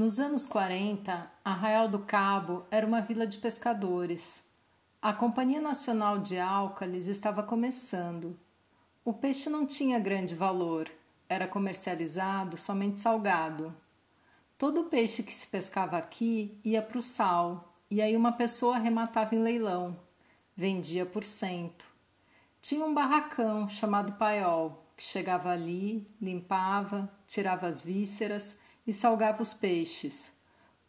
Nos anos 40, Arraial do Cabo era uma vila de pescadores. A Companhia Nacional de Álcalis estava começando. O peixe não tinha grande valor, era comercializado somente salgado. Todo o peixe que se pescava aqui ia para o sal, e aí uma pessoa arrematava em leilão, vendia por cento. Tinha um barracão chamado paiol, que chegava ali, limpava, tirava as vísceras e salgava os peixes.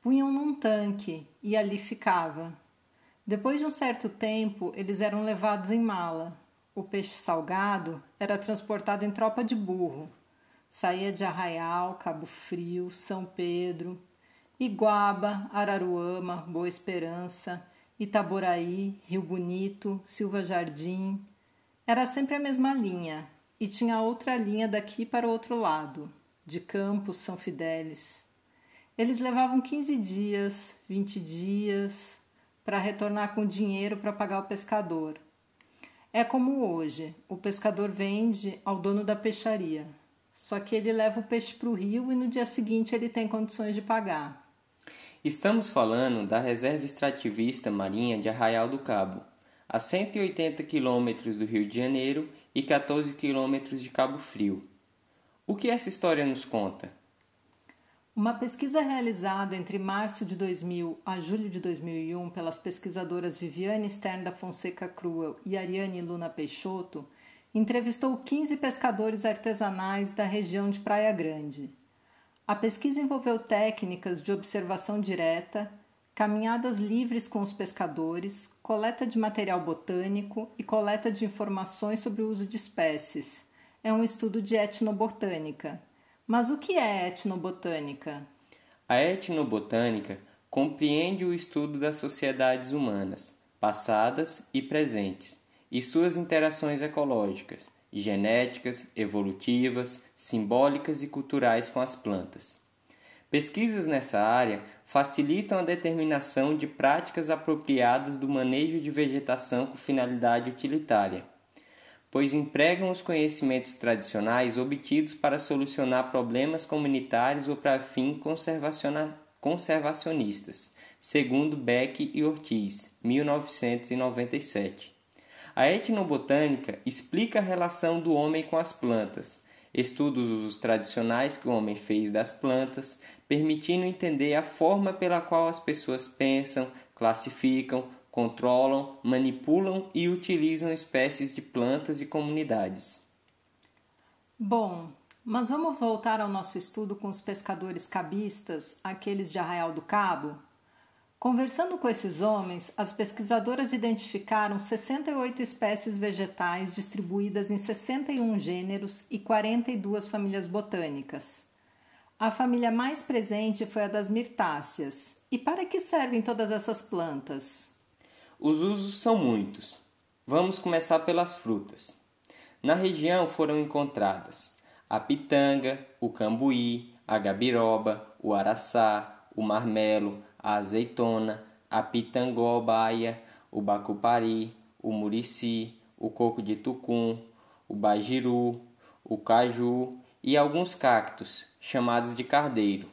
Punham num tanque e ali ficava. Depois de um certo tempo, eles eram levados em mala. O peixe salgado era transportado em tropa de burro. Saía de Arraial, Cabo Frio, São Pedro, Iguaba, Araruama, Boa Esperança, Itaboraí, Rio Bonito, Silva Jardim. Era sempre a mesma linha e tinha outra linha daqui para o outro lado de Campos, São Fidélis. Eles levavam 15 dias, 20 dias para retornar com dinheiro para pagar o pescador. É como hoje: o pescador vende ao dono da peixaria, só que ele leva o peixe para o rio e no dia seguinte ele tem condições de pagar. Estamos falando da Reserva Extrativista Marinha de Arraial do Cabo, a 180 quilômetros do Rio de Janeiro e 14 quilômetros de Cabo Frio. O que essa história nos conta? Uma pesquisa realizada entre março de 2000 a julho de 2001 pelas pesquisadoras Viviane Stern da Fonseca Cruel e Ariane Luna Peixoto entrevistou 15 pescadores artesanais da região de Praia Grande. A pesquisa envolveu técnicas de observação direta, caminhadas livres com os pescadores, coleta de material botânico e coleta de informações sobre o uso de espécies é um estudo de etnobotânica. Mas o que é etnobotânica? A etnobotânica compreende o estudo das sociedades humanas, passadas e presentes, e suas interações ecológicas, genéticas, evolutivas, simbólicas e culturais com as plantas. Pesquisas nessa área facilitam a determinação de práticas apropriadas do manejo de vegetação com finalidade utilitária pois empregam os conhecimentos tradicionais obtidos para solucionar problemas comunitários ou para fins conservacionistas, segundo Beck e Ortiz, 1997. A etnobotânica explica a relação do homem com as plantas, estuda os usos tradicionais que o homem fez das plantas, permitindo entender a forma pela qual as pessoas pensam, classificam, controlam, manipulam e utilizam espécies de plantas e comunidades. Bom, mas vamos voltar ao nosso estudo com os pescadores cabistas, aqueles de Arraial do Cabo? Conversando com esses homens, as pesquisadoras identificaram 68 espécies vegetais distribuídas em 61 gêneros e 42 famílias botânicas. A família mais presente foi a das mirtáceas. E para que servem todas essas plantas? Os usos são muitos. Vamos começar pelas frutas. Na região foram encontradas a pitanga, o cambuí, a gabiroba, o araçá, o marmelo, a azeitona, a pitangobaia, o bacupari, o murici, o coco de tucum, o bajiru, o caju e alguns cactos, chamados de cardeiro.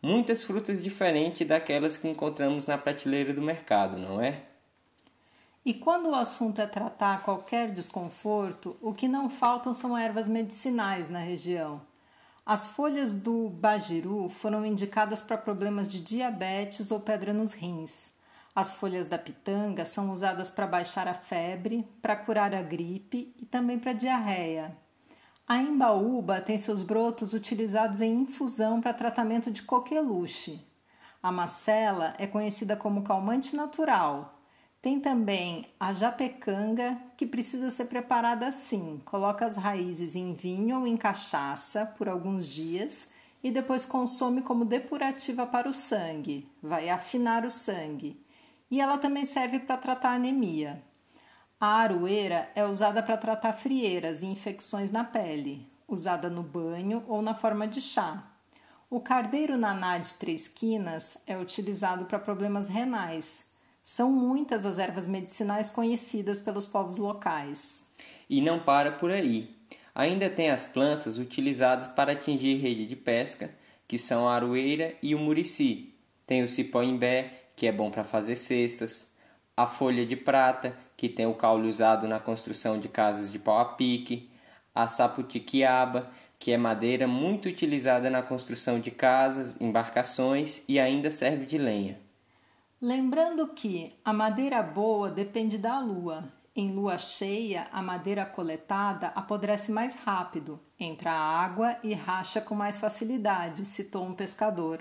Muitas frutas diferentes daquelas que encontramos na prateleira do mercado, não é? E quando o assunto é tratar qualquer desconforto, o que não faltam são ervas medicinais na região. As folhas do bajiru foram indicadas para problemas de diabetes ou pedra nos rins. As folhas da pitanga são usadas para baixar a febre, para curar a gripe e também para diarreia. A embaúba tem seus brotos utilizados em infusão para tratamento de coqueluche. A macela é conhecida como calmante natural, tem também a japecanga, que precisa ser preparada assim: coloca as raízes em vinho ou em cachaça por alguns dias e depois consome como depurativa para o sangue, vai afinar o sangue. E ela também serve para tratar anemia. A aroeira é usada para tratar frieiras e infecções na pele, usada no banho ou na forma de chá. O cardeiro naná de três quinas é utilizado para problemas renais, são muitas as ervas medicinais conhecidas pelos povos locais. E não para por aí. Ainda tem as plantas utilizadas para atingir rede de pesca, que são a aroeira e o murici. Tem o cipó-imbé, que é bom para fazer cestas. A folha de prata, que tem o caule usado na construção de casas de pau a pique. A saputiquiaba, que é madeira muito utilizada na construção de casas, embarcações e ainda serve de lenha. Lembrando que a madeira boa depende da lua. Em lua cheia, a madeira coletada apodrece mais rápido, entra a água e racha com mais facilidade, citou um pescador.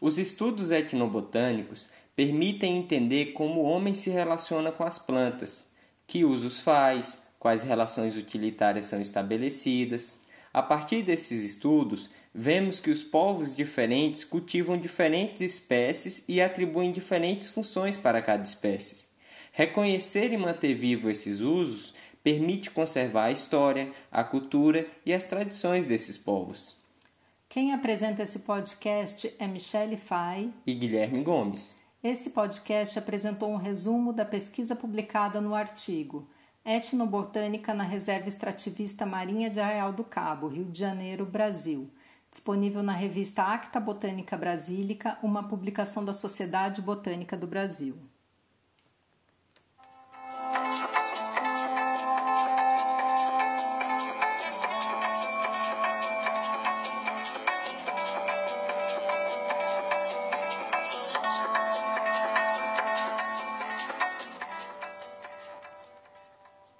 Os estudos etnobotânicos permitem entender como o homem se relaciona com as plantas, que usos faz, quais relações utilitárias são estabelecidas. A partir desses estudos, vemos que os povos diferentes cultivam diferentes espécies e atribuem diferentes funções para cada espécie. Reconhecer e manter vivo esses usos permite conservar a história, a cultura e as tradições desses povos. Quem apresenta esse podcast é Michele Fay e Guilherme Gomes. Esse podcast apresentou um resumo da pesquisa publicada no artigo Etnobotânica na Reserva Extrativista Marinha de Arraial do Cabo, Rio de Janeiro, Brasil, disponível na revista Acta Botânica Brasílica, uma publicação da Sociedade Botânica do Brasil.